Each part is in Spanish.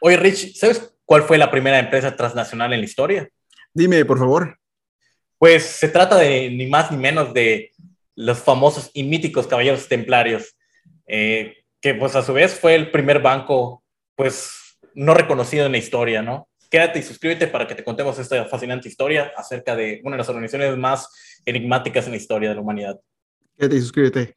Oye, Rich, ¿sabes cuál fue la primera empresa transnacional en la historia? Dime, por favor. Pues se trata de ni más ni menos de los famosos y míticos caballeros templarios, eh, que pues a su vez fue el primer banco pues no reconocido en la historia, ¿no? Quédate y suscríbete para que te contemos esta fascinante historia acerca de una de las organizaciones más enigmáticas en la historia de la humanidad. Quédate y suscríbete.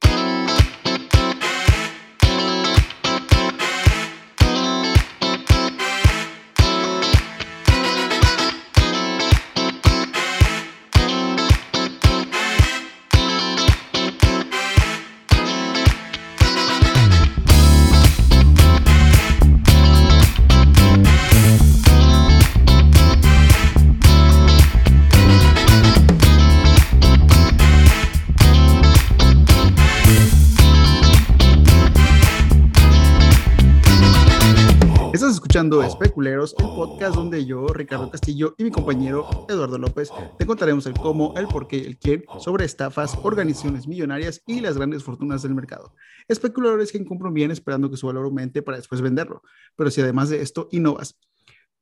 Especuleros, el podcast donde yo, Ricardo Castillo y mi compañero Eduardo López te contaremos el cómo, el por qué, el quién sobre estafas, organizaciones millonarias y las grandes fortunas del mercado. Especuladores que compran bien esperando que su valor aumente para después venderlo. Pero si además de esto innovas,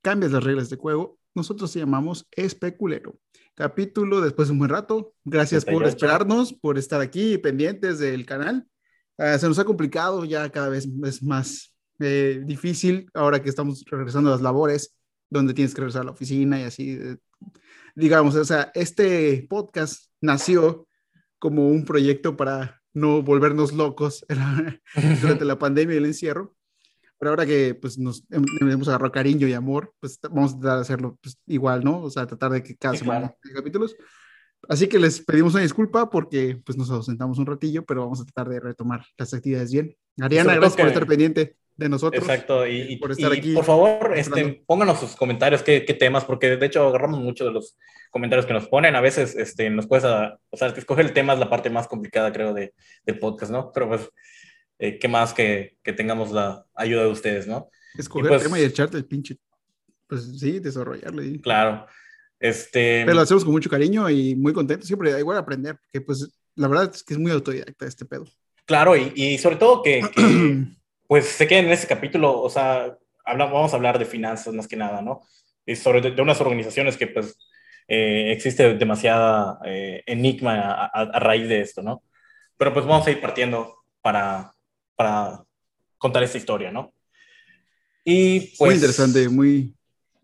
cambias las reglas de juego, nosotros te llamamos Especulero. Capítulo después de un buen rato. Gracias por esperarnos, por estar aquí pendientes del canal. Uh, se nos ha complicado, ya cada vez es más eh, difícil ahora que estamos regresando a las labores, donde tienes que regresar a la oficina y así. Eh, digamos, o sea, este podcast nació como un proyecto para no volvernos locos durante la pandemia y el encierro. Pero ahora que pues, nos hemos agarrado cariño y amor, pues vamos a tratar de hacerlo pues, igual, ¿no? O sea, tratar de que cada semana haya capítulos. Así que les pedimos una disculpa porque pues, nos ausentamos un ratillo, pero vamos a tratar de retomar las actividades bien. Ariana, gracias por estar pendiente de nosotros. Exacto, y, por estar aquí. Por favor, este, pónganos sus comentarios, qué, qué, temas, porque de hecho agarramos mucho de los comentarios que nos ponen. A veces este, nos cuesta, o sea, escoger el tema es la parte más complicada, creo, de, del podcast, ¿no? Pero pues, eh, qué más que, que, tengamos la ayuda de ustedes, ¿no? Escoger el pues tema y echarte el pinche, pues sí, desarrollarlo. Claro. Este... Pero lo hacemos con mucho cariño y muy contentos. Siempre da igual aprender, porque pues la verdad es que es muy autodidacta este pedo. Claro, y, y sobre todo que, que pues sé que en ese capítulo, o sea, vamos a hablar de finanzas más que nada, ¿no? Y sobre de, unas organizaciones que pues eh, existe demasiada eh, enigma a, raíz de esto, ¿no? Pero pues vamos a ir partiendo para, para contar esta historia, ¿no? Y pues... Muy interesante, muy,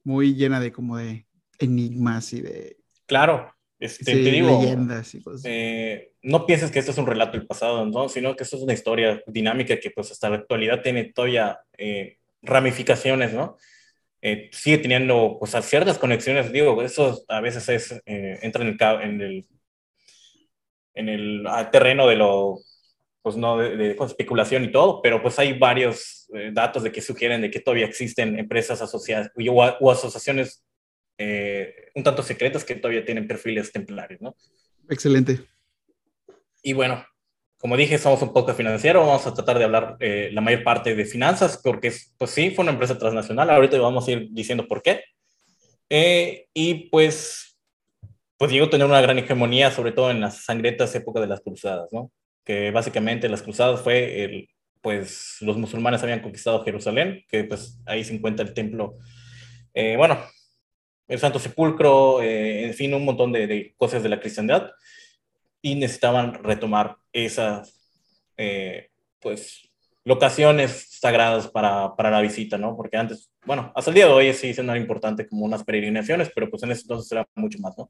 muy llena de como de enigmas y de... Claro, este, te digo, eh, no pienses que esto es un relato del pasado, ¿no? sino que esto es una historia dinámica que pues hasta la actualidad tiene todavía eh, ramificaciones, ¿no? Eh, sigue teniendo pues ciertas conexiones, digo, eso a veces es, entra en el, en el, en el ah, terreno de lo, pues no, de, especulación y todo, pero pues hay varios datos de que sugieren de que todavía existen empresas asociadas o asociaciones eh, un tanto secretas que todavía tienen perfiles templarios, ¿no? Excelente. Y bueno, como dije, somos un poco financiero, vamos a tratar de hablar eh, la mayor parte de finanzas, porque pues sí, fue una empresa transnacional, ahorita vamos a ir diciendo por qué. Eh, y pues, pues llegó a tener una gran hegemonía, sobre todo en las sangrientas épocas de las cruzadas, ¿no? Que básicamente las cruzadas fue, el, pues los musulmanes habían conquistado Jerusalén, que pues ahí se encuentra el templo, bueno, el Santo Sepulcro, eh, en fin, un montón de, cosas de la cristiandad, y necesitaban retomar esas, eh, pues, locaciones sagradas para, para, la visita, ¿no? Porque antes, bueno, hasta el día de hoy sí siendo importante como unas peregrinaciones, pero pues en ese entonces era mucho más, ¿no?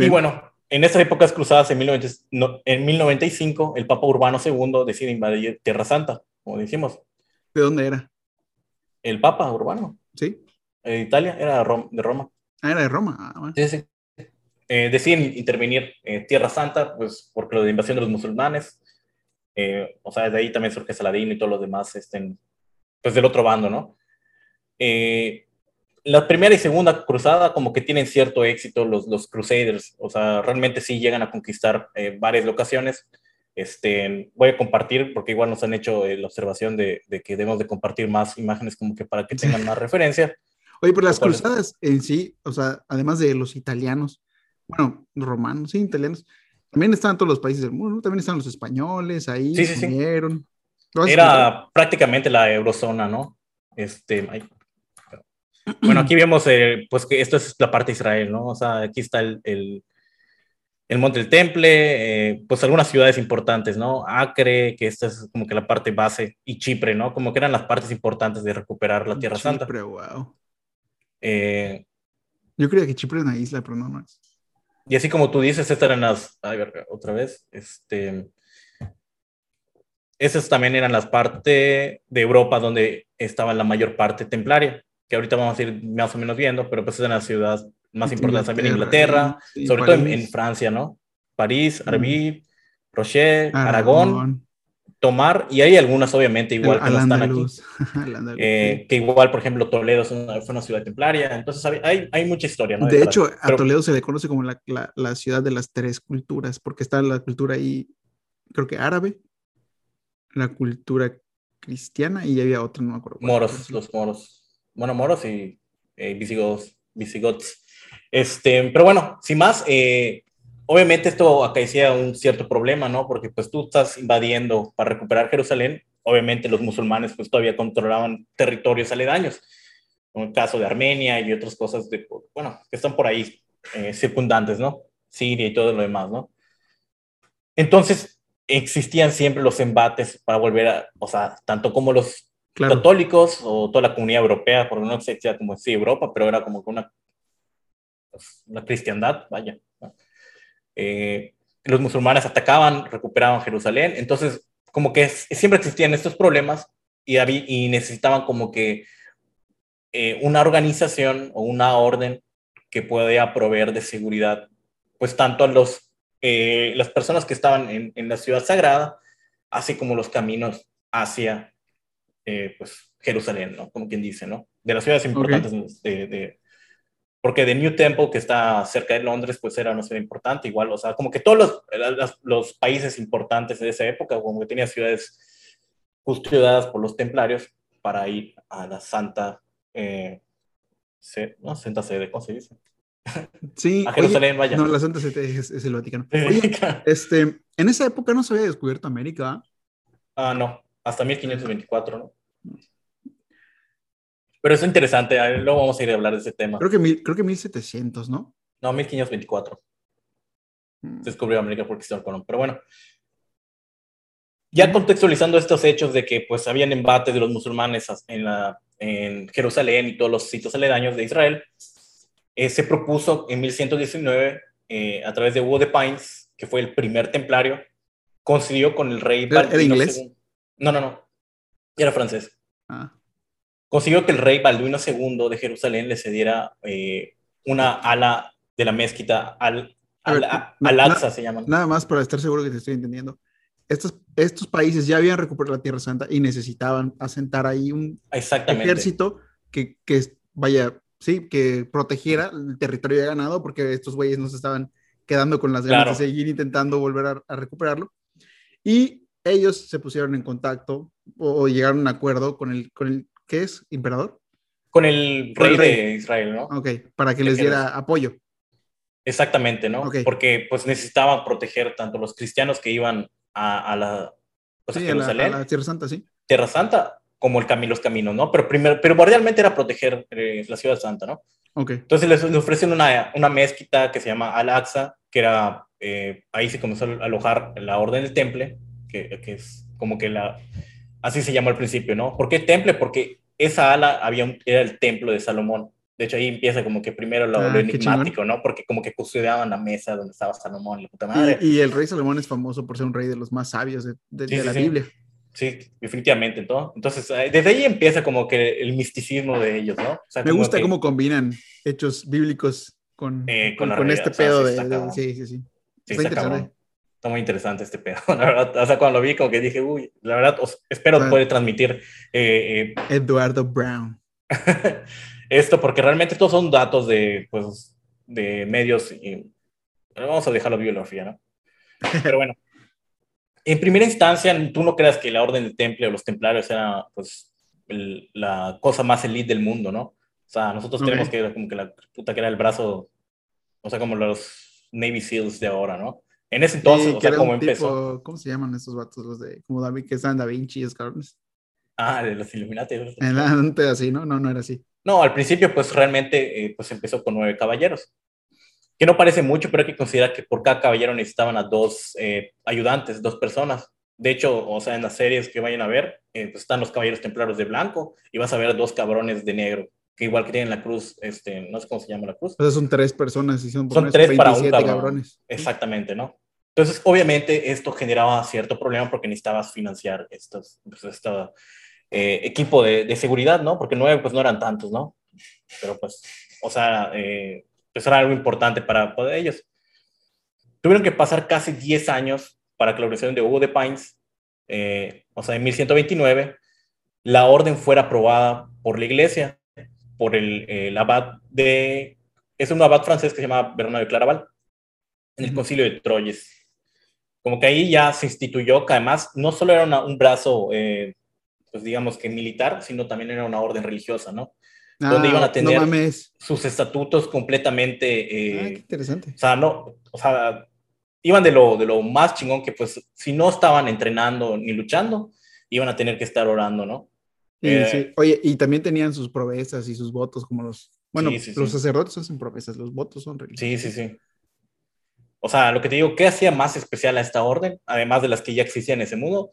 Y bueno, en estas épocas cruzadas, en, 19, en 1095, el Papa Urbano II decide invadir Tierra Santa, como decimos. ¿De dónde era? El Papa Urbano. Sí. Italia, era de Roma. Ah, era de Roma. Ah, sí, sí. Eh, deciden intervenir en Tierra Santa, pues porque lo de invasión de los musulmanes, eh, o sea, de ahí también surge Saladín y todos los demás, estén, pues del otro bando, ¿no? Eh, la primera y segunda cruzada como que tienen cierto éxito los, los Crusaders, o sea, realmente sí llegan a conquistar varias locaciones. Este, voy a compartir, porque igual nos han hecho la observación de, de, que debemos de compartir más imágenes como que para que tengan más referencia. Oye, pero las cruzadas en sí, o sea, además de los italianos, bueno, romanos, sí, italianos, también están todos los países del mundo, también están los españoles ahí, sí, sí, sí. Era prácticamente la eurozona, ¿no? Este, bueno, aquí vemos eh, pues que esto es la parte de Israel, ¿no? O sea, aquí está el, el, el Monte del Temple, eh, pues algunas ciudades importantes, ¿no? Acre, que esta es como que la parte base, y Chipre, ¿no? Como que eran las partes importantes de recuperar la Tierra Santa. Chipre, wow. Eh, Yo creía que Chipre era una isla, pero no, es. y así como tú dices, estas eran las, a ver, otra vez, este, esas también eran las partes de Europa donde estaba la mayor parte templaria, que ahorita vamos a ir más o menos viendo, pero pues eran las ciudades más importantes también en Inglaterra, sí, sobre todo en, París. en Francia, ¿no? París, Mm. Arabí, Rocher, Aragón, Tomar, y hay algunas obviamente igual que no están aquí. andaluz. Eh, que igual, por ejemplo, Toledo es una- fue una ciudad templaria, entonces hay, hay, mucha historia, ¿no? De Detrás. hecho, a Pero- Toledo se le conoce como la, la- la ciudad de las tres culturas, porque está la cultura ahí, creo que árabe, la cultura cristiana y había otra, no me acuerdo. Moros, los moros. Bueno, moros y eh, visigodos, visigots. Este, pero bueno, sin más, eh, obviamente esto acaecía un cierto problema, ¿no? Porque pues tú estás invadiendo para recuperar Jerusalén, obviamente los musulmanes pues todavía controlaban territorios aledaños, como el caso de Armenia y otras cosas de, bueno, que están por ahí eh, circundantes, ¿no? Siria y todo lo demás, ¿no? Entonces, existían siempre los embates para volver a, o sea, tanto como los Claro, católicos o toda la comunidad europea, porque no existía como sí Europa, pero era como una, pues, una cristiandad, vaya. Eh, los musulmanes atacaban, recuperaban Jerusalén, entonces como que es- siempre existían estos problemas y, había, y necesitaban como que eh, una organización o una orden que pueda proveer de seguridad, pues tanto a los, eh, las personas que estaban en, en la ciudad sagrada, así como los caminos hacia eh, pues, Jerusalén, ¿no? Como quien dice, ¿no? De las ciudades importantes de, de- porque de New Temple, que está cerca de Londres, pues era una ciudad importante, igual, o sea, como que todos los, los países importantes de esa época, como que tenía ciudades custodiadas por los templarios para ir a la Santa, eh, se- no, Santa Sede, ¿cómo se dice? sí. A Jerusalén, vaya. No, la Santa Sede es, es el Vaticano. Oye, este, en esa época no se había descubierto América. Ah, no, hasta 1524, ¿no? Pero es interesante, luego vamos a ir a hablar de ese tema. Creo que, mil, creo que 1700, ¿no? No, 1524. Mm. descubrió América por Cristóbal Colón. Pero bueno, ya contextualizando estos hechos de que pues habían embates de los musulmanes en, la, en Jerusalén y todos los sitios aledaños de Israel, eh, se propuso en 1119, eh, a través de Hugo de Pines, que fue el primer templario, coincidió con el rey ¿Era- inglés? II. No, no, no, era francés. Ah, Consiguió que el rey Balduino II de Jerusalén le cediera eh, una ala de la mezquita al, al, a- na- Al-Aqsa, na- se llaman. nada más para estar seguro que te estoy entendiendo. Estos, estos países ya habían recuperado la Tierra Santa y necesitaban asentar ahí un ejército que, que vaya, sí, que protegiera el territorio ya ganado, porque estos güeyes no se estaban quedando con las ganas Claro. de seguir intentando volver a, a recuperarlo. Y ellos se pusieron en contacto o, o llegaron a un acuerdo con el, con el, ¿qué es? ¿Imperador? Con el Con rey, el rey. de Israel, ¿no? Ok, para que les diera Jerusalén. apoyo. Exactamente, ¿no? Ok. Porque pues necesitaban proteger tanto los cristianos que iban a, a la, pues, a Sí, a la, a Jerusalén, la Tierra Santa, sí. Tierra Santa, como el camino, los caminos, ¿no? Pero primero, primordialmente era proteger eh, la ciudad santa, ¿no? Ok. Entonces les, les ofrecen una, una mezquita que se llama Al-Aqsa, que era, eh, ahí se comenzó a alojar la orden del temple, que, que es como que la, así se llamó al principio, ¿no? ¿Por qué temple? Porque esa ala había un- era el templo de Salomón. De hecho, ahí empieza como que primero lo, Ah, lo enigmático, ¿no? Porque como que custodiaban la mesa donde estaba Salomón, la puta madre. Y, y el rey Salomón es famoso por ser un rey de los más sabios de, de- Sí, de sí, la sí. Biblia. Sí, definitivamente, ¿no? Entonces, eh, desde ahí empieza como que el misticismo de ellos, ¿no? O sea, Me gusta que- cómo combinan hechos bíblicos con, Eh, con, con la con realidad, este o sea, pedo de. Sí, sí, sí. Sí, Está está interesante. Está muy interesante este pedo, la verdad. O sea, cuando lo vi, como que dije, uy, la verdad, os- espero Ah. poder transmitir eh, Eduardo Brown. eh, esto, porque realmente estos son datos de, pues, de medios. Y, vamos a dejar la bibliografía, ¿no? Pero bueno, en primera instancia, tú no creas que la orden del temple o los templarios era, pues, el- la cosa más elite del mundo, ¿no? O sea, nosotros Ok. tenemos que como que la puta que era el brazo, o sea, como los Navy SEALs de ahora, ¿no? En ese entonces, Sí, o sea, como empezó. ¿Cómo se llaman estos vatos? Los de, como David, que están Da Vinci y esos cabrones. Ah, de los Illuminati. Antes así, ¿no? No, no era así. No, al principio pues realmente eh, pues empezó con nueve caballeros, que no parece mucho, pero hay que considerar que por cada caballero necesitaban a dos eh, ayudantes, dos personas. De hecho, o sea, en las series que vayan a ver, eh, pues están los caballeros templarios de blanco y vas a ver dos cabrones de negro, que igual que tienen la cruz, este, no sé cómo se llama la cruz. Entonces son tres personas y son, son tres para un cabrón. cabrones. Exactamente, ¿no? Entonces, obviamente, esto generaba cierto problema porque necesitabas financiar estos, pues, este equipo de, de, seguridad, ¿no? Porque nueve, pues no eran tantos, ¿no? Pero pues, o sea, eh, pues era algo importante para, para ellos. Tuvieron que pasar casi 10 años para que la organización de Hugo de Pines, eh, o sea, en 1129, la orden fuera aprobada por la iglesia, por el, el abad de, es un abad francés que se llama Bernardo de Claraval, en el concilio de Troyes. Como que ahí ya se instituyó que además no solo era un brazo, eh, pues digamos que militar, sino también era una orden religiosa, ¿no? donde iban a ah, tener sus estatutos completamente... Eh, ah, interesante. O sea, no, o sea, iban de lo, de lo más chingón que pues si no estaban entrenando ni luchando, iban a tener que estar orando, ¿no? Sí, eh, sí. Oye, y también tenían sus promesas y sus votos como los... Bueno, los sacerdotes hacen promesas, los votos son religiosos. Sí, sí, sí. O sea, lo que te digo, ¿qué hacía más especial a esta orden? Además de las que ya existían en ese mundo,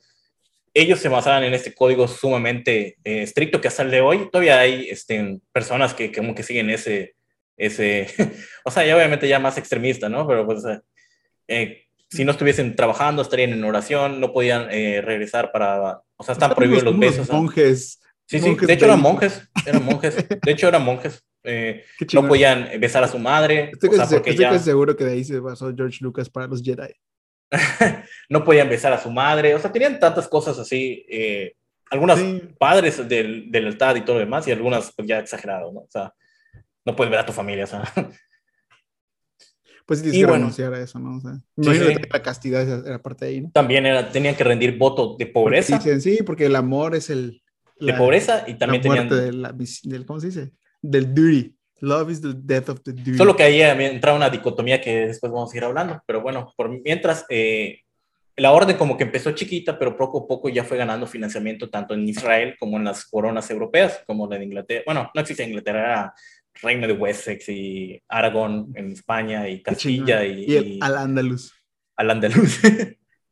ellos se basaban en este código sumamente eh, estricto que hasta el de hoy todavía hay este, personas que como que siguen ese, ese, o sea, ya obviamente ya más extremista, ¿no? Pero pues eh, si no estuviesen trabajando, estarían en oración, no podían eh, regresar para, o sea, están prohibidos los besos. Monjes. Sí, sí, de hecho eran monjes, eran monjes, de hecho eran monjes. No podían besar a su madre. Estoy, o sea, estoy seguro que de ahí se basó George Lucas para los Jedi. no podían besar a su madre, o sea, tenían tantas cosas así, eh, algunas padres del, del, altar y todo lo demás, y algunas pues, ya exagerado, ¿no? O sea, no puedes ver a tu familia, o sea. Pues tienes que bueno, renunciar a eso, ¿no? O sea, la castidad era parte de ahí, ¿no? También era, tenían que rendir voto de pobreza. sí, porque el amor es el... de pobreza y también la tenían... del, ¿Cómo se dice? Del duty. Love is the death of the duty. Solo que ahí entra una dicotomía que después vamos a ir hablando. Pero bueno, por mientras, eh, la orden como que empezó chiquita, pero poco a poco ya fue ganando financiamiento tanto en Israel como en las coronas europeas, como la de Inglaterra. Bueno, no existe Inglaterra, era Reino de Wessex y Aragón en España y Castilla y, y, al Andaluz. Al Andaluz.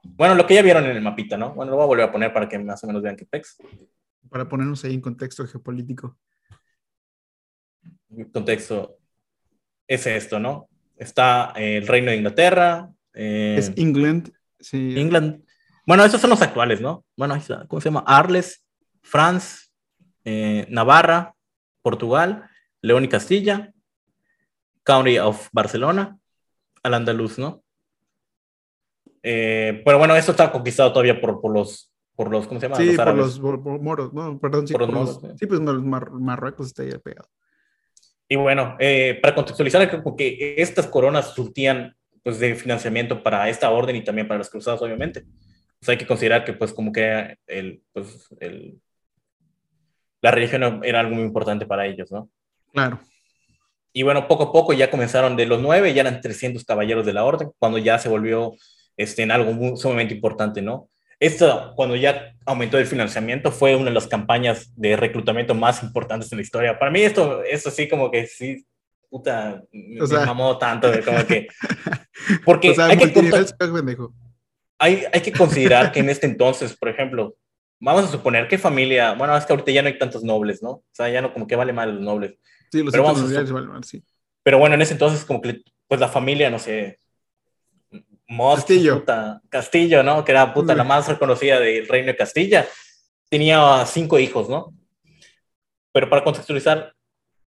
bueno, lo que ya vieron en el mapita, ¿no? Bueno, lo voy a volver a poner para que más o menos vean qué pex. Para ponernos ahí en contexto geopolítico contexto es esto, ¿no? Está el Reino de Inglaterra. Eh, es England, sí. England. Bueno, esos son los actuales, ¿no? Bueno, ahí está. ¿Cómo se llama? Arles, France, eh, Navarra, Portugal, León y Castilla, County of Barcelona, al andaluz, ¿no? Eh, pero bueno, esto está conquistado todavía por, por, los, por los, ¿cómo se llama? Sí, por los moros, no, perdón, sí, por, los, sí, pues Marruecos está ahí pegado. Y bueno, eh, para contextualizar, creo que estas coronas surtían pues, de financiamiento para esta orden y también para los cruzados, obviamente. Pues hay que considerar que, pues, como que el, pues, el, la religión era algo muy importante para ellos, ¿no? Claro. Y bueno, poco a poco ya comenzaron de los nueve, ya eran 300 caballeros de la orden, cuando ya se volvió este, en algo muy, sumamente importante, ¿no? Esto, cuando ya aumentó el financiamiento, fue una de las campañas de reclutamiento más importantes en la historia. Para mí esto, esto sí como que sí, puta, me mamó tanto, de como que... Porque hay, que hay, hay que considerar que en este entonces, por ejemplo, vamos a suponer que familia, bueno, es que ahorita ya no hay tantos nobles, ¿no? O sea, ya no como que vale mal los nobles. Sí, los pero, vamos valen mal, sí. pero bueno, en ese entonces como que pues la familia, no sé, Castillo. Castillo, ¿no? Que era puta la más reconocida del reino de Castilla. Tenía cinco hijos, ¿no? Pero para contextualizar,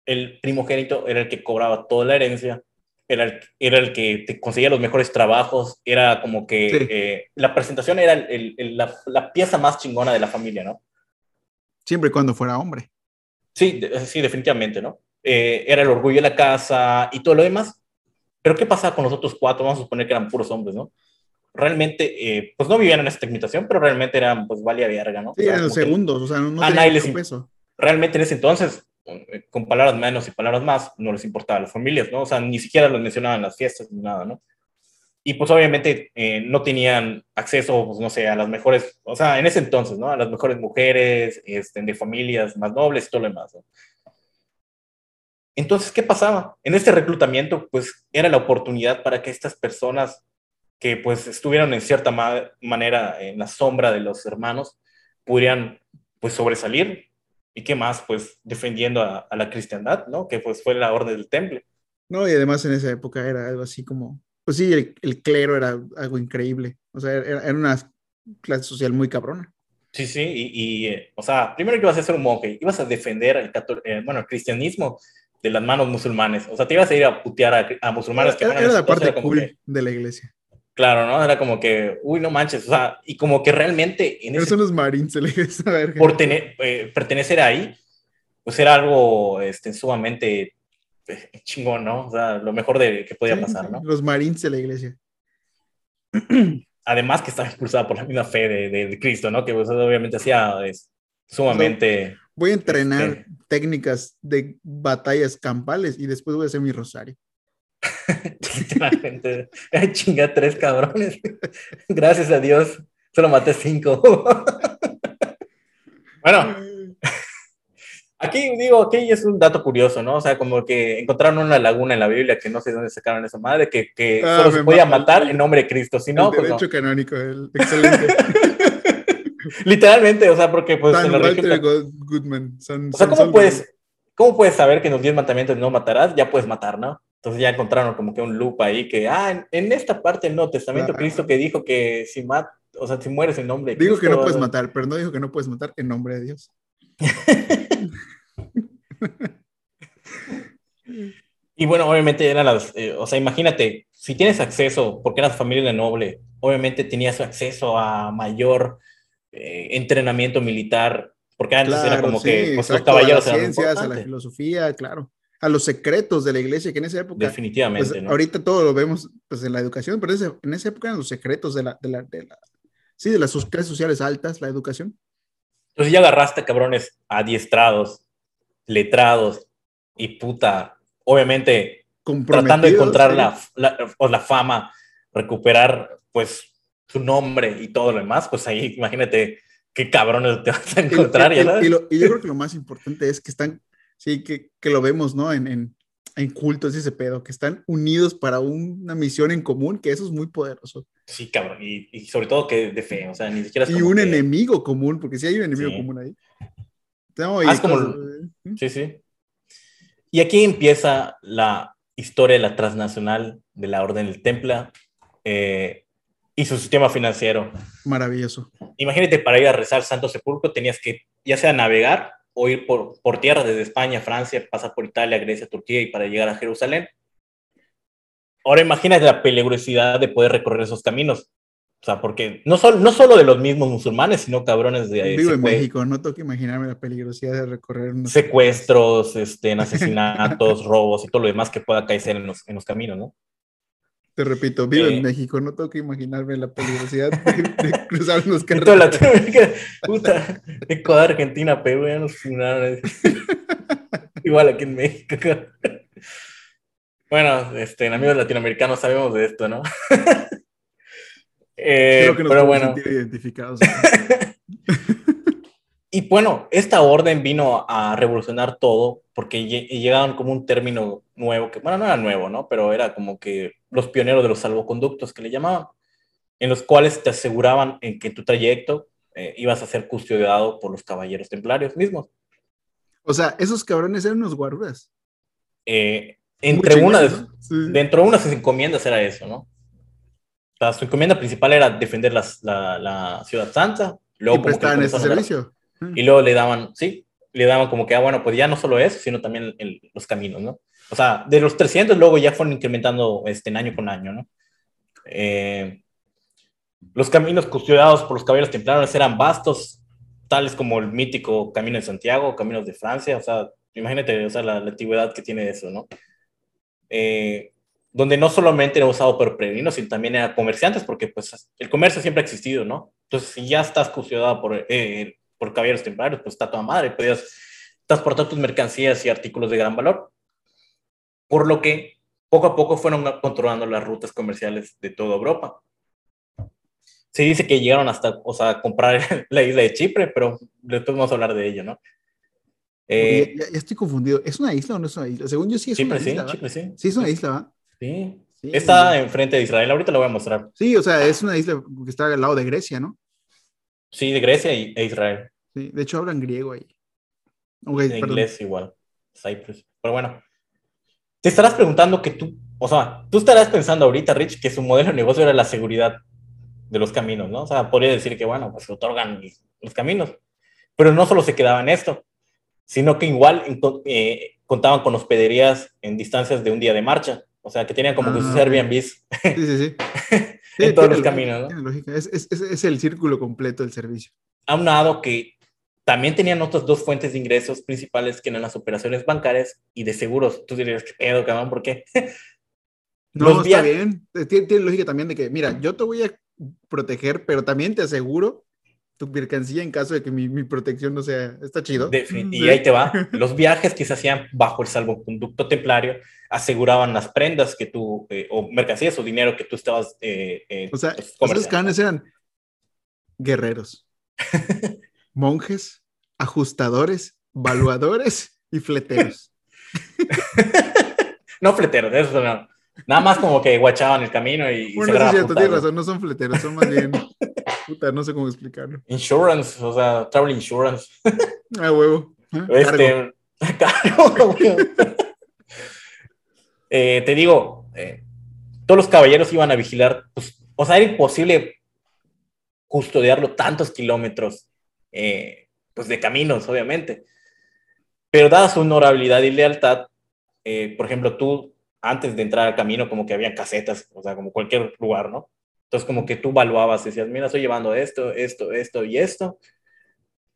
el primogénito era el que cobraba toda la herencia, era el, era el que te conseguía los mejores trabajos, era como que eh, la presentación era la, pieza más chingona de la familia, ¿no? Siempre y cuando fuera hombre. Sí, sí, definitivamente, ¿no? Eh, era el orgullo de la casa y todo lo demás, pero ¿qué pasa con los otros cuatro? Vamos a suponer que eran puros hombres, ¿no? Realmente, eh, pues no vivían en esta limitación, pero realmente eran, pues, valía verga, ¿no? Sí, eran segundos, o sea, no, no tenían peso. Realmente en ese entonces, eh, con palabras menos y palabras más, no les importaba a las familias, ¿no? O sea, ni siquiera los mencionaban en las fiestas ni nada, ¿no? y pues obviamente eh, no tenían acceso, pues no sé, a las mejores, o sea, en ese entonces, ¿no? A las mejores mujeres, este, de familias más nobles y todo lo demás, ¿no? Entonces, ¿qué pasaba? En este reclutamiento, pues era la oportunidad para que estas personas que pues estuvieron en cierta manera en la sombra de los hermanos, pudieran pues sobresalir y qué más, pues defendiendo a, la cristiandad, ¿no? Que pues fue la orden del temple. No, y además en esa época era algo así como, pues sí, el, clero era algo increíble, o sea, era, una clase social muy cabrona. Sí, sí, y, eh, o sea, primero que ibas a ser un monje, ibas a defender el, eh, bueno, el cristianismo de las manos musulmanes, o sea, te ibas a ir a putear a, musulmanes. Era, que era, la parte cool de la iglesia. Claro, ¿no? Era como que, uy, no manches, o sea, y como que realmente... En son los marines, se le saber. Por tener, eh, pertenecer ahí, pues era algo este, sumamente eh, chingón, ¿no? O sea, lo mejor de que podía pasar, ¿no? Los marines de la iglesia. Además que estaba impulsada por la misma fe de, de, Cristo, ¿no? Que pues, obviamente hacía es, sumamente... voy a entrenar este técnicas de batallas campales y después voy a hacer mi rosario. Literalmente. Chinga tres cabrones. Gracias a Dios. Solo maté cinco. bueno. Aquí digo, aquí es un dato curioso, ¿no? O sea, como que encontraron una laguna en la Biblia que no sé dónde sacaron esa madre, que, que ah, solo se podía matar en nombre de Cristo. Si no, el pues derecho canónico, el excelente. Literalmente, o sea, porque pues en la Goodman. o sea, ¿cómo puedes, ¿cómo puedes saber que en los 10 mandamientos no matarás? Ya puedes matar, ¿no? Entonces ya encontraron como que un loop ahí que, ah, en, esta parte del Nuevo Testamento, Cristo que dijo que si mat, o sea, si mueres en nombre de Digo que no puedes matar, pero no dijo que no puedes matar en nombre de Dios. y bueno, obviamente eran las, eh, o sea, imagínate, si tienes acceso, porque eras familia de noble, obviamente tenías acceso a mayor eh, entrenamiento militar, porque antes era como que pues, los caballeros a las ciencias, a la filosofía, claro a los secretos de la iglesia, que en esa época... Definitivamente. Pues, ahorita todo lo vemos pues, en la educación, pero en esa época eran los secretos de la, de la, de la sí, de las clases sociales altas, la educación. Entonces ya agarraste cabrones adiestrados, letrados y puta, obviamente tratando de encontrar la, la, la fama, recuperar pues su nombre y todo lo demás, pues ahí imagínate qué cabrones te vas a encontrar. Y, y, yo creo que lo más importante es que están Sí, que, que lo vemos, ¿no? En, en, en cultos y ese pedo, que están unidos para una misión en común, que eso es muy poderoso. Sí, cabrón, y, y sobre todo que de fe, o sea, ni siquiera... y un enemigo común, porque sí hay un enemigo común ahí. Ah, como... ¿Mm? Sí, sí. Y aquí empieza la historia de la transnacional de la Orden del Templa eh, y su sistema financiero. Maravilloso. Imagínate, para ir a rezar Santo Sepulcro tenías que ya sea navegar o ir por, por tierra desde España, Francia, pasar por Italia, Grecia, Turquía y para llegar a Jerusalén. Ahora imagínate la peligrosidad de poder recorrer esos caminos. O sea, porque no, solo no solo de los mismos musulmanes, sino cabrones de... Vivo en México, no tengo que imaginarme la peligrosidad de recorrer... Unos... Secuestros, este, asesinatos, robos y todo lo demás que pueda caer en los, en los caminos, ¿no? Te repito, vivo en eh. México, no tengo que imaginarme la peligrosidad de, cruzar unos carros. puta, Ecuador, Argentina, Perú, ya nos funaron. Igual aquí en México. Bueno, este, en amigos latinoamericanos sabemos de esto, ¿no? eh, Creo que nos pero bueno. sentir identificados. y bueno, esta orden vino a revolucionar todo porque llegaron como un término nuevo, que bueno, no era nuevo, ¿no? Pero era como que los pioneros de los salvoconductos que le llamaban, en los cuales te aseguraban en que tu trayecto eh, ibas a ser custodiado por los caballeros templarios mismos. O sea, esos cabrones eran unos guardas. Eh, entre una de, dentro de una de sus encomiendas era eso, ¿no? su encomienda principal era defender la, la, ciudad santa. Luego y prestaban ese servicio. Y luego le daban, sí, le daban como que, ah, bueno, pues ya no solo eso, sino también los caminos, ¿no? O sea, de los 300 luego ya fueron incrementando este, año con año, ¿no? Eh, los caminos custodiados por los caballeros templarios eran vastos, tales como el mítico Camino de Santiago, Caminos de Francia, o sea, imagínate o sea, la, antigüedad que tiene eso, ¿no? Eh, donde no solamente era usado por peregrinos, sino también eran comerciantes, porque pues el comercio siempre ha existido, ¿no? Entonces, si ya estás custodiado por, eh, por caballeros templarios, pues está toda madre, podías transportar tus mercancías y artículos de gran valor. Por lo que, poco a poco fueron controlando las rutas comerciales de toda Europa. Se dice que llegaron hasta, o sea, comprar la isla de Chipre, pero después vamos a hablar de ello, ¿no? Eh, ya, estoy confundido. ¿Es una isla o no es una isla? Según yo sí es una isla. Chipre, sí. Sí, es una isla, ¿va? Sí. está enfrente de Israel. Ahorita lo voy a mostrar. Sí, o sea, es una isla que está al lado de Grecia, ¿no? Sí, de Grecia e Israel. Sí, de hecho hablan griego ahí. en inglés igual. Cyprus. Pero bueno, te estarás preguntando que tú, o sea, tú estarás pensando ahorita, Rich, que su modelo de negocio era la seguridad de los caminos, ¿no? O sea, podría decir que, bueno, pues otorgan los caminos. Pero no solo se quedaba en esto, sino que igual eh, contaban con hospederías en distancias de un día de marcha. O sea, que tenían como que sus ah, Airbnb. Sí, sí, sí. en todos los caminos, ¿no? Es, es, es, el círculo completo del servicio. Aunado que también tenían otras dos fuentes de ingresos principales que eran las operaciones bancarias y de seguros. Tú dirías, ¿qué pedo, cabrón? ¿Por qué? no, está bien. Tiene, tiene, lógica también de que, mira, yo te voy a proteger, pero también te aseguro tu mercancía en caso de que mi, mi protección no sea, está chido. Y ahí te va, los viajes que se hacían bajo el salvoconducto templario aseguraban las prendas que tú, eh, o mercancías o dinero que tú estabas... Eh, eh o sea, pues, esos canes eran guerreros, monjes, ajustadores, valuadores y fleteros. no fleteros, eso no. Nada más como que guachaban el camino y. Bueno, es cierto, tienes razón, no son fleteros, son más bien. puta, no sé cómo explicarlo. Insurance, o sea, travel insurance. ah, huevo. ¿Eh? Este, cargo. eh, te digo, eh, todos los caballeros iban a vigilar, pues, o sea, era imposible custodiarlo tantos kilómetros, eh, pues de caminos, obviamente. Pero dada su honorabilidad y lealtad, por ejemplo, tú antes de entrar al camino como que había casetas, o sea, como cualquier lugar, ¿no? Entonces como que tú evaluabas, decías, mira, estoy llevando esto, esto, esto y esto,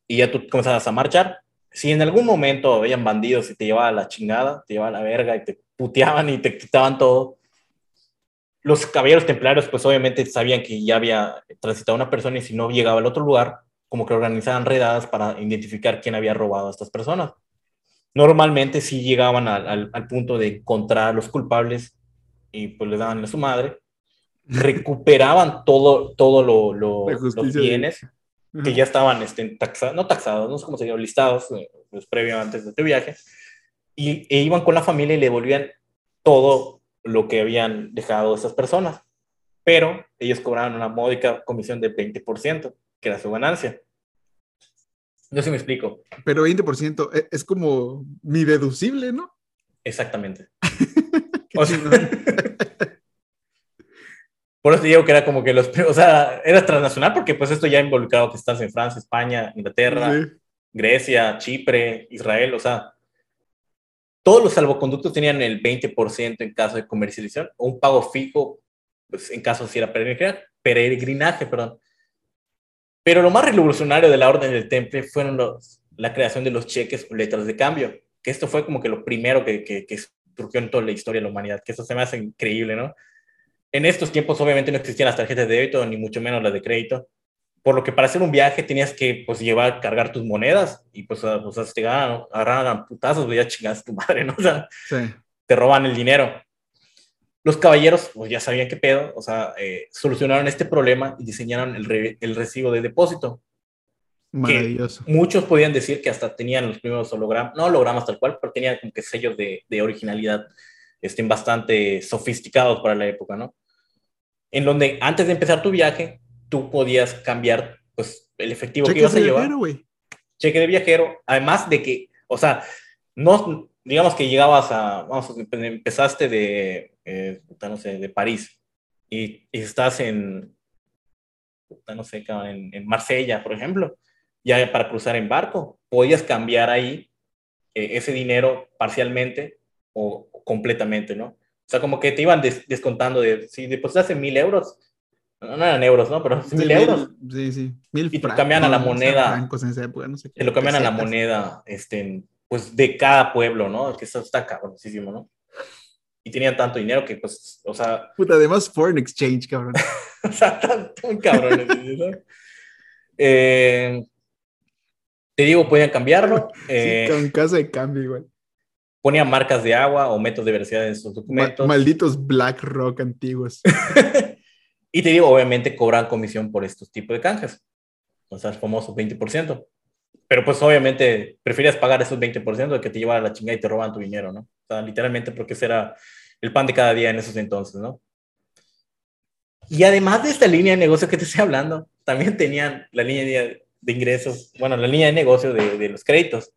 y ya tú comenzabas a marchar. Si en algún momento habían bandidos y te llevaban la chingada, te llevaban la verga y te puteaban y te quitaban todo, los caballeros templarios pues obviamente sabían que ya había transitado una persona y si no llegaba al otro lugar, como que organizaban redadas para identificar quién había robado a estas personas. Normalmente sí llegaban al, al, punto de encontrar a los culpables y pues le daban a su madre, recuperaban todo, todo lo, lo los bienes que ya estaban este, taxados, no taxados, no sé cómo se llama, listados eh, pues, previo antes de este viaje, y e iban con la familia y le devolvían todo lo que habían dejado esas personas, pero ellos cobraban una módica comisión de 20%, que era su ganancia. No sé me explico. Pero 20% e, es como mi deducible, ¿no? Exactamente. por eso digo que era como que los, o sea, era transnacional porque pues esto ya involucrado que estás en Francia, España, Inglaterra, Grecia, Chipre, Israel, o sea, todos los salvoconductos tenían el 20% en caso de comercialización o un pago fijo, pues en caso si era peregrinaje, peregrinaje perdón. Pero lo más revolucionario de la Orden del Temple fueron los, la creación de los cheques o letras de cambio, que esto fue como que lo primero que, que, que surgió en toda la historia de la humanidad, que eso se me hace increíble, ¿no? En estos tiempos obviamente no existían las tarjetas de débito, ni mucho menos las de crédito, por lo que para hacer un viaje tenías que pues llevar, cargar tus monedas y pues, pues te agarraban putazos, pues, ya chingaste tu madre, ¿no? O sea, te roban el dinero los caballeros, pues ya sabían qué pedo, o sea, eh, solucionaron este problema y diseñaron el, el recibo de depósito. Maravilloso. muchos podían decir que hasta tenían los primeros hologramas, no hologramas tal cual, pero tenían como que sellos de, de originalidad estén bastante sofisticados para la época, ¿no? En donde antes de empezar tu viaje, tú podías cambiar pues el efectivo que ibas a llevar. Cheque de viajero, además de que, o sea, no, digamos que llegabas a, vamos, empezaste de, eh, no sé, de París y, estás en, no sé, en, en, Marsella, por ejemplo, ya para cruzar en barco, podías cambiar ahí eh, ese dinero parcialmente o, completamente, ¿no? O sea, como que te iban descontando de, si depositaste mil euros, no, eran euros, ¿no? Pero mil euros. Sí, sí. Mil y te cambian a la moneda. te lo cambian a la moneda, este, pues de cada pueblo, ¿no? Que eso está cabronísimo, ¿no? Y tenían tanto dinero que, pues, o sea... Puta, además foreign exchange, cabrón. o sea, tan, tan cabrones, ¿no? Eh, te digo, podían cambiarlo. Eh, sí, con casa de cambio igual. ponían marcas de agua o métodos de veracidad en sus documentos. malditos BlackRock antiguos. y te digo, obviamente cobran comisión por estos tipos de canjes. O sea, el famoso 20%. Pero pues obviamente prefieres pagar esos 20% de que te llevan a la chingada y te roban tu dinero, ¿no? O sea, literalmente porque ese era el pan de cada día en esos entonces, ¿no? Y además de esta línea de negocio que te estoy hablando, también tenían la línea de, ingresos, bueno, la línea de negocio de, de, los créditos.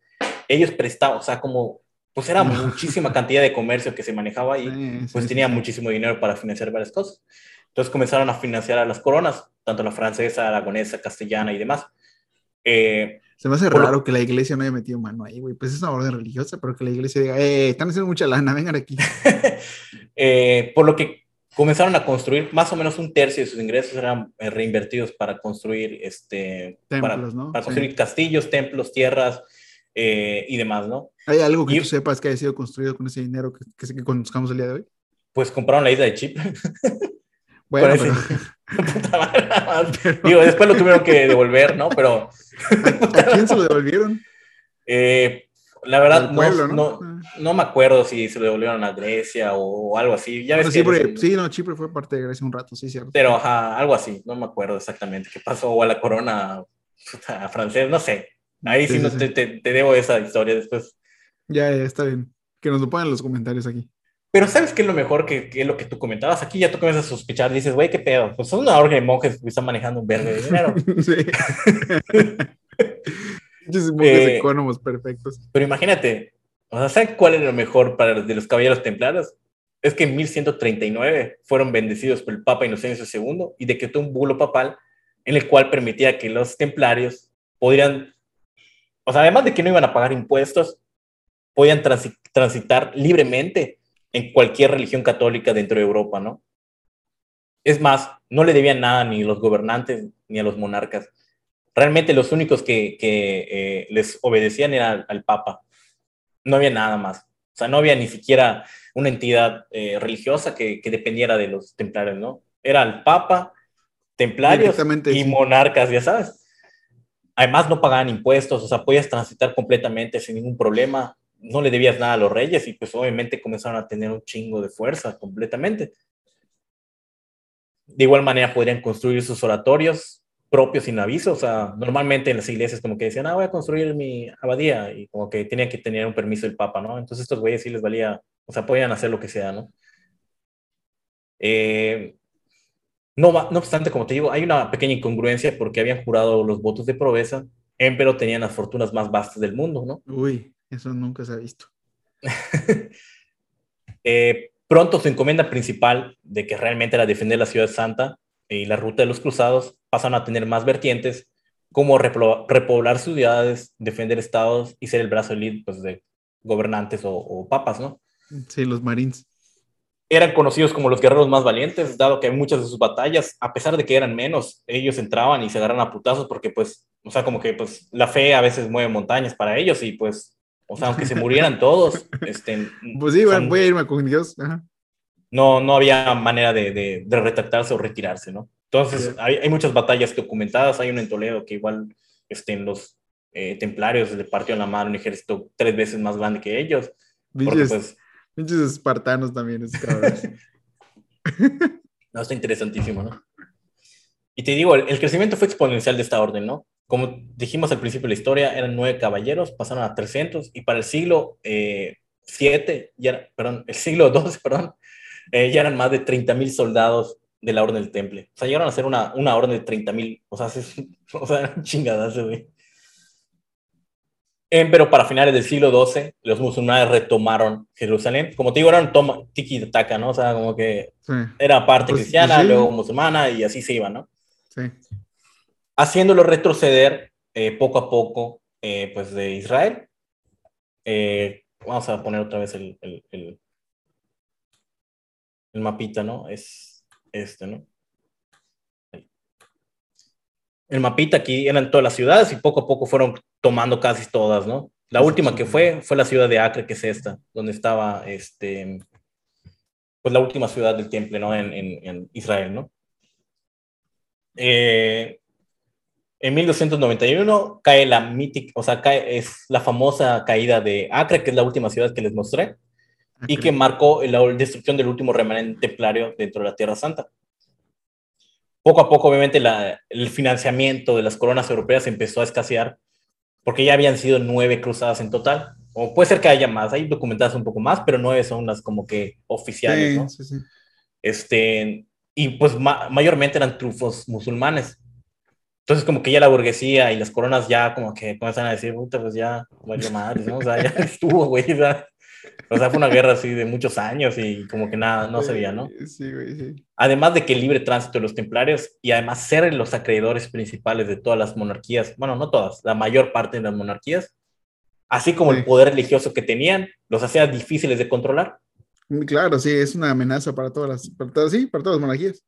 Ellos prestaban, o sea, como, pues era muchísima cantidad de comercio que se manejaba ahí, pues tenían muchísimo dinero para financiar varias cosas. Entonces comenzaron a financiar a las coronas, tanto la francesa, aragonesa, castellana y demás. Eh, se me hace raro que la iglesia no haya metido mano ahí, güey. Pues es una orden religiosa, pero que la iglesia diga, eh, están haciendo mucha lana, vengan aquí. eh, por lo que comenzaron a construir más o menos un tercio de sus ingresos eran eh, reinvertidos para construir, este, templos, para, para, construir castillos, templos, tierras eh, y demás, ¿no? ¿Hay algo que tú sepas que haya sido construido con ese dinero que, que, que conozcamos el día de hoy? Pues compraron la isla de Chipre. Bueno, Digo, después lo tuvieron que devolver, ¿no? Pero... ¿A, quién se lo devolvieron? Eh, la verdad, no, ¿no? No, me acuerdo si se lo devolvieron a Grecia o, algo así. Ya ves sí, no, Chipre fue parte de Grecia un rato, sí, cierto. Pero ajá, algo así, no me acuerdo exactamente qué pasó, o a la corona a francés, no sé. Ahí sí, no te, te, debo esa historia después. Ya, ya, está bien. Que nos lo pongan en los comentarios aquí. Pero ¿sabes qué es lo mejor que, es lo que tú comentabas? Aquí ya tú comienzas a sospechar, dices, güey, ¿qué pedo? Pues son una orden de monjes que están manejando un verde de dinero. sí. monjes eh, económicos perfectos. Pero imagínate, o sea, ¿sabes cuál es lo mejor para de los caballeros templarios? Es que en 1139 fueron bendecidos por el Papa Inocencio II y decretó un bulo papal en el cual permitía que los templarios podrían, o sea, además de que no iban a pagar impuestos, podían transitar libremente en cualquier religión católica dentro de Europa, ¿no? Es más, no le debían nada ni a los gobernantes ni a los monarcas. Realmente los únicos que, eh, les obedecían era al, Papa. No había nada más. O sea, no había ni siquiera una entidad eh, religiosa que, dependiera de los templarios, ¿no? Era el Papa, templarios y monarcas, ya sabes. Además, no pagaban impuestos, o sea, podías transitar completamente sin ningún problema no le debías nada a los reyes y pues obviamente comenzaron a tener un chingo de fuerza completamente. De igual manera podrían construir sus oratorios propios sin aviso, o sea, normalmente en las iglesias como que decían, ah, voy a construir mi abadía y como que tenía que tener un permiso del papa, ¿no? Entonces estos güeyes sí les valía, o sea, podían hacer lo que sea, ¿no? Eh, no, no obstante, como te digo, hay una pequeña incongruencia porque habían jurado los votos de proveza, pero tenían las fortunas más vastas del mundo, ¿no? Uy. Eso nunca se ha visto. Eh, pronto su encomienda principal de que realmente era defender la ciudad santa y la ruta de los cruzados pasan a tener más vertientes como repoblar ciudades, defender estados y ser el brazo elite pues, de gobernantes o, papas, ¿no? Sí, los marines. Eran conocidos como los guerreros más valientes, dado que en muchas de sus batallas, a pesar de que eran menos, ellos entraban y se agarran a putazos porque, pues, o sea, como que, pues, la fe a veces mueve montañas para ellos y, pues, o sea, aunque se murieran todos, este, pues sí, voy a irme con Dios. No, no había manera de, de, retractarse o retirarse, ¿no? Entonces, hay, hay, muchas batallas documentadas. Hay una en Toledo que igual este, en los eh, templarios le partió la mano un ejército tres veces más grande que ellos. Pinches, pues, espartanos también, es no, está interesantísimo, ¿no? Y te digo, el, crecimiento fue exponencial de esta orden, ¿no? Como dijimos al principio de la historia, eran nueve caballeros, pasaron a 300 y para el siglo eh, ya, perdón, el siglo XII, perdón, eh, ya eran más de 30 mil soldados de la Orden del Temple. O sea, llegaron a ser una, una orden de 30 mil, o sea, o sea, chingadas, güey. Eh, pero para finales del siglo XII, los musulmanes retomaron Jerusalén. Como te digo, era un toma, tiki taka, ¿no? O sea, como que era parte pues, cristiana, pues luego musulmana y así se iba, ¿no? Sí haciéndolo retroceder eh, poco a poco eh, pues de Israel. Eh, vamos a poner otra vez el, el, el, el, mapita, ¿no? Es este, ¿no? El mapita aquí eran todas las ciudades y poco a poco fueron tomando casi todas, ¿no? La última que fue fue la ciudad de Acre, que es esta, donde estaba este, pues la última ciudad del temple, ¿no? En, en, en Israel, ¿no? Eh, En 1291 cae la mítica, o sea, cae, es la famosa caída de Acre, que es la última ciudad que les mostré, y que marcó la destrucción del último remanente templario dentro de la Tierra Santa. Poco a poco, obviamente, la, el financiamiento de las coronas europeas empezó a escasear, porque ya habían sido nueve cruzadas en total, o puede ser que haya más, hay documentadas un poco más, pero nueve son las como que oficiales, ¿no? Sí, sí. Este, y pues mayormente eran trufos musulmanes. Entonces como que ya la burguesía y las coronas ya como que comienzan a decir, puta, pues ya, valió madre, ¿no? O sea, ya estuvo, güey, o sea, o sea, fue una guerra así de muchos años y como que nada, no se veía, ¿no? Sí, güey, sí. Además de que el libre tránsito de los templarios y además ser los acreedores principales de todas las monarquías, bueno, no todas, la mayor parte de las monarquías, así como el poder religioso que tenían, los hacía difíciles de controlar. Claro, sí, es una amenaza para todas las, para todas, sí, para todas las monarquías.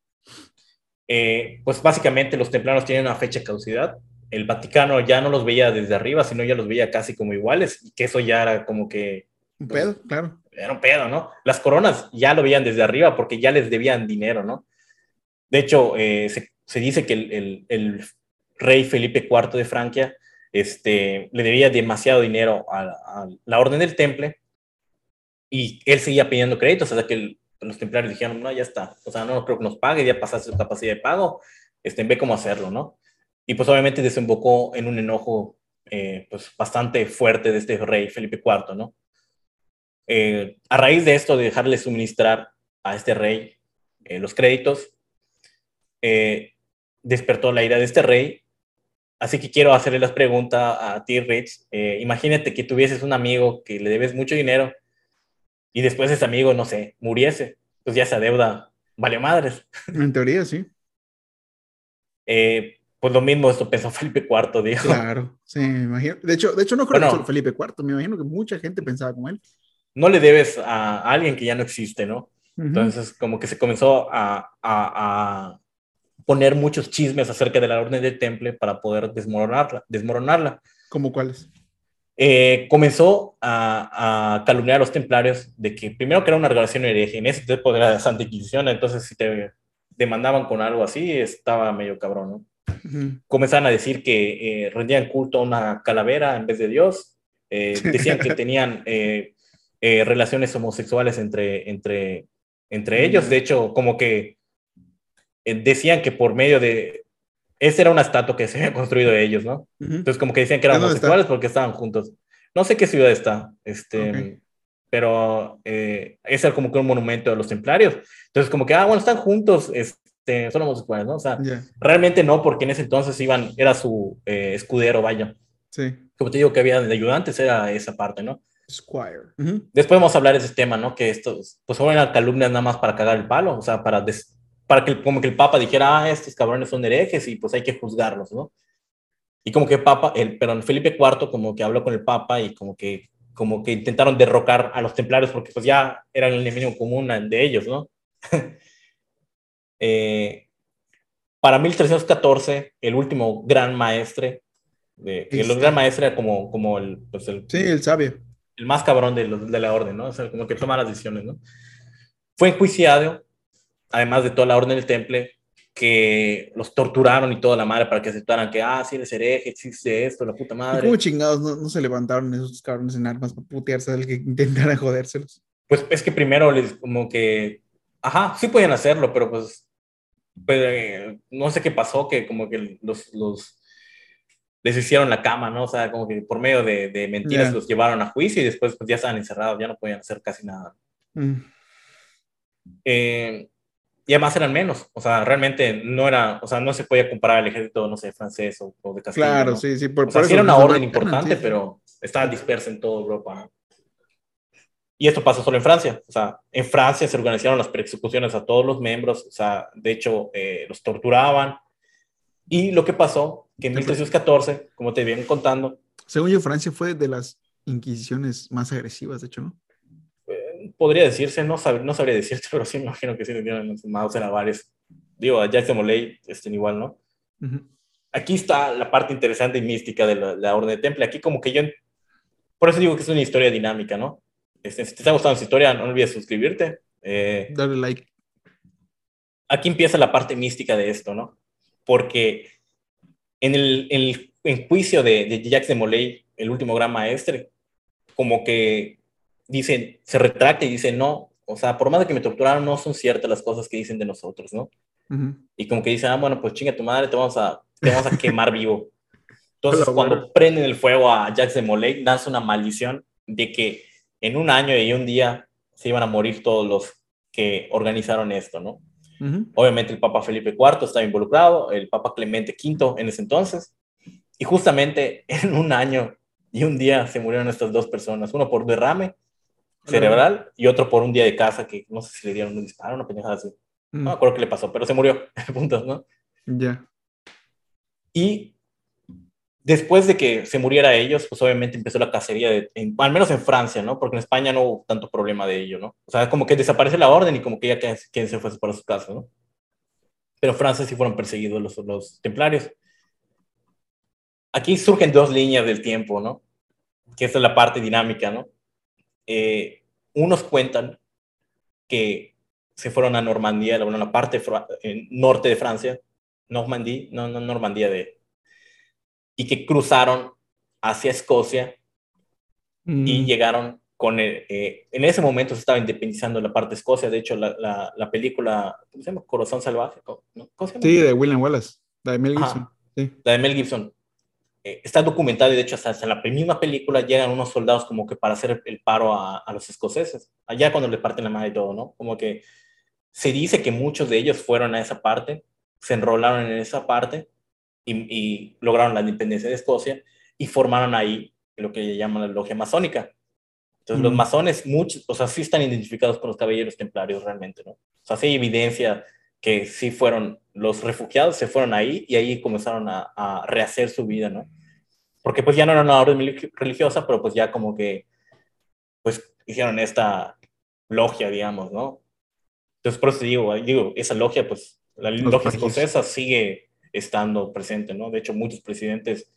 Eh, pues básicamente los templarios tienen una fecha de caducidad. El Vaticano ya no los veía desde arriba, sino ya los veía casi como iguales, y que eso ya era como que... Un pedo, claro. Era un pedo, ¿no? Las coronas ya lo veían desde arriba porque ya les debían dinero, ¿no? De hecho, eh, se, dice que el, el, rey Felipe IV de Francia este, le debía demasiado dinero a, a la Orden del Temple y él seguía pidiendo créditos hasta que el, los templarios dijeron, no, ya está, o sea, no creo que nos pague, ya pasaste su capacidad de pago, este, ve cómo hacerlo, ¿no? Y pues obviamente desembocó en un enojo eh, pues bastante fuerte de este rey Felipe IV, ¿no? Eh, a raíz de esto, de dejarle suministrar a este rey eh, los créditos, despertó la ira de este rey. Así que quiero hacerle las preguntas a ti, Rich. imagínate que tuvieses un amigo que le debes mucho dinero y después ese amigo, no sé, muriese, pues ya esa deuda vale madres. En teoría, sí. Eh, pues lo mismo esto pensó Felipe IV, dijo. Claro, sí, me imagino. De hecho, de hecho no creo que solo Felipe IV, me imagino que mucha gente pensaba como él. No le debes a alguien que ya no existe, ¿no? Entonces, como que se comenzó a, a, a, poner muchos chismes acerca de la orden del temple para poder desmoronarla. desmoronarla. ¿Cómo cuáles? Eh, comenzó a, a, calumniar a los templarios de que primero que era una organización hereje, en ese tiempo era la Santa Inquisición, entonces si te demandaban con algo así, estaba medio cabrón, ¿no? Comenzaron a decir que eh, rendían culto a una calavera en vez de Dios, eh, decían que tenían relaciones homosexuales entre, entre, entre ellos, de hecho, como que decían que por medio de, esa era una estatua que se había construido de ellos, ¿no? Entonces, como que decían que eran homosexuales porque estaban juntos. No sé qué ciudad está, este, pero eh, ese era como que un monumento de los templarios. Entonces, como que, ah, bueno, están juntos, este, son homosexuales, ¿no? O sea, realmente no, porque en ese entonces iban, era su eh, escudero, vaya. Sí. Como te digo que había de ayudantes, era esa parte, ¿no? Squire. Después vamos a hablar de ese tema, ¿no? Que estos, pues, son calumnias nada más para cagar el palo, o sea, para des para que como que el Papa dijera, ah, estos cabrones son herejes y pues hay que juzgarlos, ¿no? Y como que Papa, el, perdón, Felipe IV como que habló con el Papa y como que, como que intentaron derrocar a los templarios porque pues ya eran el enemigo común de ellos, ¿no? eh, para 1314, el último gran maestre, de, el gran maestre era como, como el, pues el... Sí, el sabio. El más cabrón de, de la orden, ¿no? O sea, como que toma las decisiones, ¿no? Fue enjuiciado además de toda la orden del temple, que los torturaron y toda la madre para que aceptaran que, ah, sí, eres hereje, existe esto, la puta madre. ¿Cómo chingados no, se levantaron esos cabrones en armas para putearse al que intentaran jodérselos? Pues es que primero les, como que, ajá, sí podían hacerlo, pero pues, pues eh, no sé qué pasó, que como que los, los, les hicieron la cama, ¿no? O sea, como que por medio de, de mentiras los llevaron a juicio y después pues ya estaban encerrados, ya no podían hacer casi nada. Mm. Eh, y además eran menos, o sea, realmente no era, o sea, no se podía comparar al ejército, no sé, francés o, de Castilla. Claro, sí, sí, por, o sea, sí era una orden importante, pero estaba dispersa en toda Europa. Y esto pasó solo en Francia, o sea, en Francia se organizaron las persecuciones a todos los miembros, o sea, de hecho, eh, los torturaban. Y lo que pasó, que en 1314, como te vienen contando. Según yo, Francia fue de las inquisiciones más agresivas, de hecho, ¿no? Podría decirse, no, no sabría decirte, pero sí me imagino que sí tenían más en varios. Digo, a Jackson Molay estén igual, ¿no? Aquí está la parte interesante y mística de la, Orden de Temple. Aquí como que yo, por eso digo que es una historia dinámica, ¿no? Este, si te está gustando esta historia, no olvides suscribirte. Eh, Dale like. Aquí empieza la parte mística de esto, ¿no? Porque en el, en juicio de, de Jacques de Molay, el último gran maestre, como que dicen, se retracta y dice, no, o sea, por más de que me torturaron, no son ciertas las cosas que dicen de nosotros, ¿no? Y como que dicen, ah, bueno, pues chinga tu madre, te vamos a, te vamos a quemar vivo. Entonces, cuando prenden el fuego a Jacques de Molay, dan una maldición de que en un año y un día se iban a morir todos los que organizaron esto, ¿no? Obviamente el Papa Felipe IV estaba involucrado, el Papa Clemente V en ese entonces, y justamente en un año y un día se murieron estas dos personas, uno por derrame cerebral y otro por un día de casa que no sé si le dieron un disparo, una pendejada así. No me mm. acuerdo qué le pasó, pero se murió, puntos, ¿no? Ya. Y después de que se muriera ellos, pues obviamente empezó la cacería, de, al menos en Francia, ¿no? Porque en España no hubo tanto problema de ello, ¿no? O sea, como que desaparece la orden y como que ya quien, se fue para su casa, ¿no? Pero en Francia sí fueron perseguidos los, los templarios. Aquí surgen dos líneas del tiempo, ¿no? Que esta es la parte dinámica, ¿no? Eh, unos cuentan que se fueron a Normandía, la, la parte norte de Francia, Normandía, no, no Normandía de... Y que cruzaron hacia Escocia y mm. llegaron con el, eh, en ese momento se estaba independizando la parte de Escocia, de hecho la, la, película, ¿cómo se llama? Corazón Salvaje, ¿no? Sí, de William Wallace, la de Mel Gibson. La de Mel Gibson. Eh, está documentado y de hecho hasta, en la misma película llegan unos soldados como que para hacer el paro a, a, los escoceses, allá cuando le parten la madre y todo, ¿no? Como que se dice que muchos de ellos fueron a esa parte, se enrolaron en esa parte y, lograron la independencia de Escocia y formaron ahí lo que llaman la logia masónica. Entonces los masones, muchos, o sea, sí están identificados con los caballeros templarios realmente, ¿no? O sea, sí hay evidencia que sí fueron los refugiados, se fueron ahí y ahí comenzaron a, a, rehacer su vida, ¿no? Porque pues ya no era una orden religiosa, pero pues ya como que, pues hicieron esta logia, digamos, ¿no? Entonces por eso digo, digo esa logia, pues la logia escocesa sigue estando presente, ¿no? De hecho, muchos presidentes,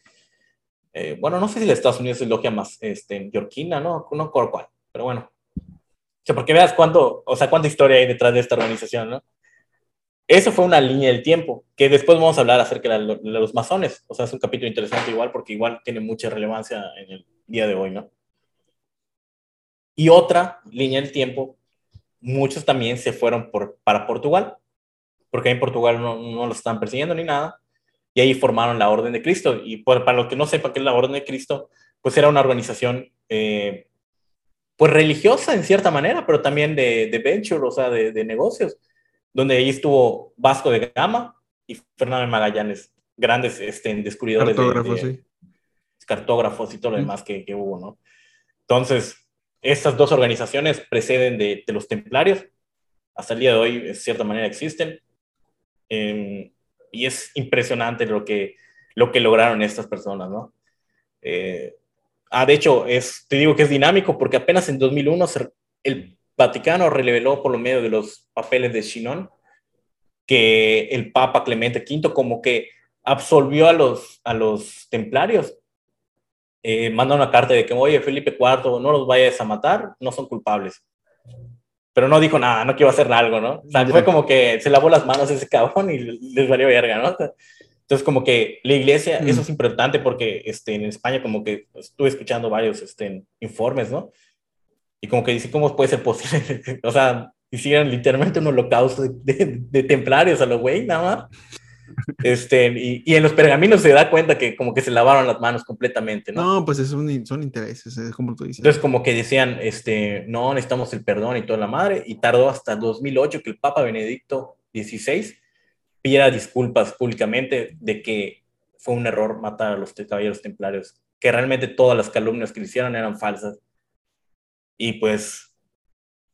eh, bueno, no sé si de Estados Unidos es logia más este, yorquina, ¿no? No cuál, pero bueno. O sea, porque veas cuánto, o sea, cuánta historia hay detrás de esta organización, ¿no? Eso fue una línea del tiempo, que después vamos a hablar acerca de, los masones. O sea, es un capítulo interesante igual, porque igual tiene mucha relevancia en el día de hoy, ¿no? Y otra línea del tiempo, muchos también se fueron por, para Portugal, porque en Portugal no, no los estaban persiguiendo ni nada, y ahí formaron la Orden de Cristo. Y para los que no sepan qué es la Orden de Cristo, pues era una organización, eh, pues religiosa en cierta manera, pero también de, de venture, o sea, de, de negocios donde ahí estuvo Vasco de Gama y Fernando Magallanes, grandes este, descubridores cartógrafos, de, cartógrafos y todo lo demás que, que, hubo, ¿no? Entonces, estas dos organizaciones preceden de, de, los templarios, hasta el día de hoy, de cierta manera, existen, em, y es impresionante lo que, lo que lograron estas personas, ¿no? Eh, ah, de hecho, es, te digo que es dinámico porque apenas en 2001 el Vaticano reveló por lo medio de los papeles de Chinon que el Papa Clemente V como que absolvió a los, a los templarios. Eh, manda una carta de que, oye, Felipe IV, no los vayas a matar, no son culpables. Pero no dijo nada, no quiero hacer algo, ¿no? O sea, fue como que se lavó las manos ese cabrón y les valió verga, ¿no? Entonces, como que la iglesia, eso es importante porque este, en España como que estuve escuchando varios este, informes, ¿no? Y como que dice, ¿cómo puede ser posible? o sea, hicieron literalmente un holocausto de, de, templarios a los güey, nada más. Este, y, y, en los pergaminos se da cuenta que como que se lavaron las manos completamente, ¿no? No, pues son, son intereses, es como tú dices. Entonces como que decían, este, no, necesitamos el perdón y toda la madre, y tardó hasta 2008 que el Papa Benedicto XVI pidiera disculpas públicamente de que fue un error matar a los caballeros templarios, que realmente todas las calumnias que le hicieron eran falsas y pues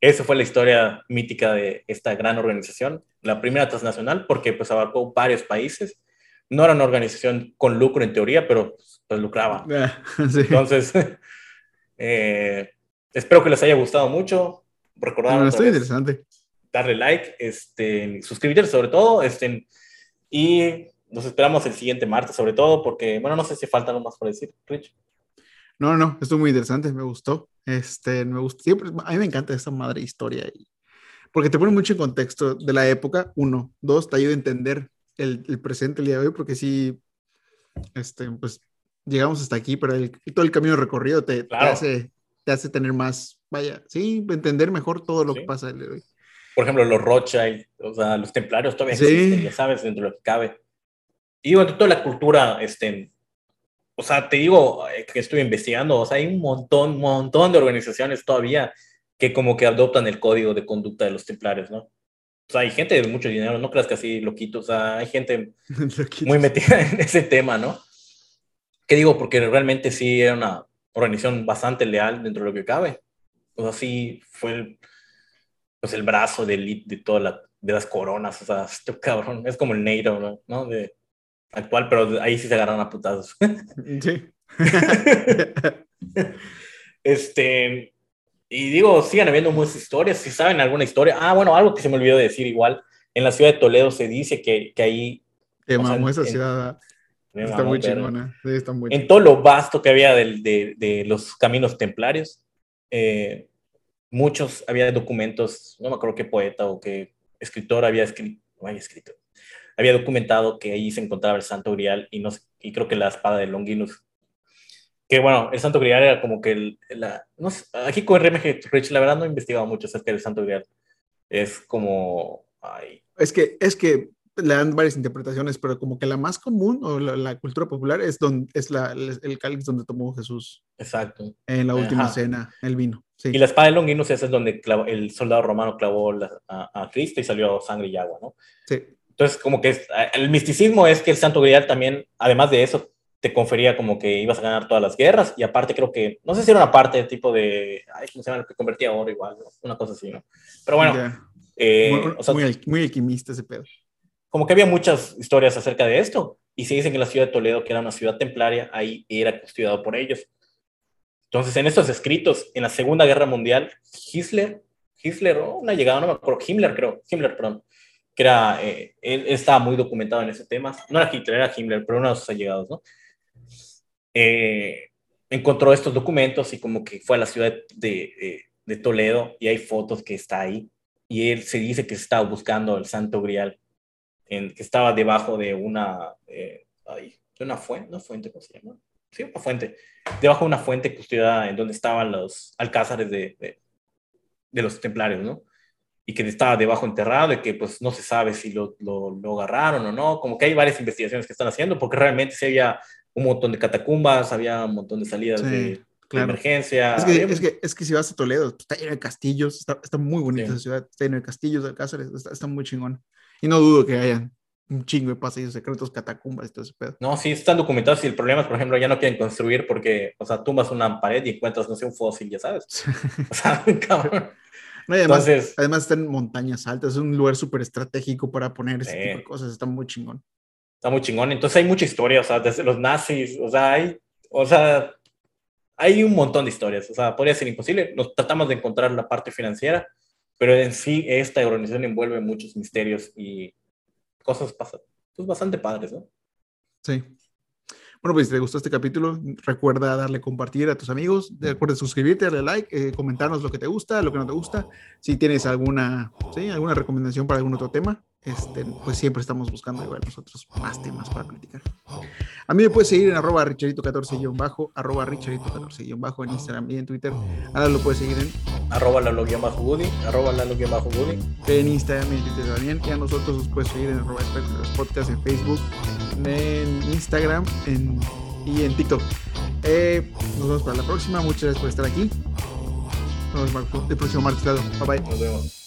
esa fue la historia mítica de esta gran organización, la primera transnacional, porque pues abarcó varios países. No era una organización con lucro en teoría, pero pues lucraba. Ah, Entonces, eh, espero que les haya gustado mucho. Recordar no, estoy interesante. Darle like, este, suscribirse sobre todo, este, y nos esperamos el siguiente martes sobre todo, porque, bueno, no sé si falta algo más por decir, Rich. No, no, estuvo muy interesante, me gustó. Este, me gusta, siempre, a mí me encanta esta madre historia, y, porque te pone mucho en contexto de la época, uno, dos, te ayuda a entender el, el, presente, el día de hoy, porque sí, este, pues llegamos hasta aquí, pero todo el camino recorrido te, hace, te hace tener más, vaya, sí, entender mejor todo lo que pasa el hoy. Por ejemplo, los Rothschild, o sea, los templarios todavía existen, ya sabes, dentro de lo que cabe. Y bueno, toda la cultura, este, o sea, te digo eh, que estoy investigando, o sea, hay un montón, montón de organizaciones todavía que como que adoptan el código de conducta de los templarios, ¿no? O sea, hay gente de mucho dinero, no creas que así loquito, o sea, hay gente muy metida en ese tema, ¿no? ¿Qué digo? Porque realmente sí era una organización bastante leal dentro de lo que cabe. O sea, sí fue el, pues el brazo de elite de todas la, de las coronas, o sea, este cabrón, es como el NATO, ¿no? De, actual, pero ahí sí se agarran a putazos. Sí. este, y digo, sigan habiendo muchas historias, si saben alguna historia. Ah, bueno, algo que se me olvidó decir igual, en la ciudad de Toledo se dice que, que ahí... Que mamó esa ciudad. Está muy chingona. en todo lo vasto que había de, de, los caminos templarios, eh, muchos, había documentos, no me acuerdo qué poeta o qué escritor había escrito, no había escrito, había documentado que ahí se encontraba el Santo Grial y, no, y creo que la espada de Longinus. Que bueno, el Santo Grial era como que la, no sé, aquí con RMG Rich, la verdad no he investigado mucho acerca del Santo Grial. Es como, ay. Es que, es que le dan varias interpretaciones, pero como que la más común o la, cultura popular es, donde, es la, el cáliz donde tomó Jesús. Exacto. En la última cena, el vino. Y la espada de Longinus es donde el soldado romano clavó a, a, Cristo y salió sangre y agua, ¿no? Sí. Entonces, como que el misticismo es que el Santo Grial también, además de eso, te confería como que ibas a ganar todas las guerras y aparte creo que, no sé si era una parte de tipo de, ay, ¿cómo se llama? Lo que convertía oro igual, una cosa así, ¿no? Pero bueno. Eh, muy, o sea, muy, alquimista ese pedo. Como que había muchas historias acerca de esto y se dicen que la ciudad de Toledo, que era una ciudad templaria, ahí era custodiado por ellos. Entonces, en estos escritos, en la Segunda Guerra Mundial, Hitler, Hitler, o una llegada, no me acuerdo, Himmler creo, Himmler, perdón, que era, eh, él estaba muy documentado en ese tema. No era Hitler, era Himmler, pero uno de sus allegados, ¿no? Eh, encontró estos documentos y como que fue a la ciudad de, de, Toledo y hay fotos que está ahí. Y él se dice que estaba buscando el Santo Grial, en, que estaba debajo de una, eh, de una fuente, ¿no? fuente, ¿cómo se llama? Sí, una fuente. Debajo de una fuente custodiada en donde estaban los alcázares de, de, de los templarios, ¿no? Y que estaba debajo enterrado y que pues no se sabe si lo, lo, lo, agarraron o no, como que hay varias investigaciones que están haciendo, porque realmente sí había un montón de catacumbas, había un montón de salidas de, emergencia. Es que, es que, es, que, si vas a Toledo, pues, está lleno de castillos, está, está muy bonita esa ciudad, está lleno de castillos, de alcázares, está, está, muy chingón. Y no dudo que hayan un chingo de pasillos secretos, catacumbas y todo ese pedo. No, sí, están documentados y el problema es, por ejemplo, ya no quieren construir porque, o sea, tumbas una pared y encuentras, no sé, un fósil, ya sabes. o sea, cabrón además, además está en montañas altas, es un lugar súper estratégico para poner ese tipo de cosas, está muy chingón. Está muy chingón, entonces hay mucha historia, o sea, desde los nazis, o sea, hay, o sea, hay un montón de historias, o sea, podría ser imposible, nos tratamos de encontrar la parte financiera, pero en sí esta organización envuelve muchos misterios y cosas pasan, pues bastante padres, ¿no? Sí. Bueno, pues si te gustó este capítulo, recuerda darle compartir a tus amigos, recuerda suscribirte, darle like, eh, comentarnos lo que te gusta, lo que no te gusta. Si tienes alguna, ¿sí? alguna recomendación para algún otro tema, este, pues siempre estamos buscando igual nosotros más temas para platicar. A mí me puedes seguir en arroba richarito14-bajo, arroba richarito14-bajo en Instagram y en Twitter. Ahora lo puedes seguir en arroba lalo-goody, arroba lalo-goody. En Instagram y en Twitter también. Y a nosotros nos puedes seguir en arroba los podcasts en Facebook, en Instagram y en TikTok. Eh, nos vemos para la próxima. Muchas gracias por estar aquí. Nos vemos el próximo martes. Bye bye. Nos vemos.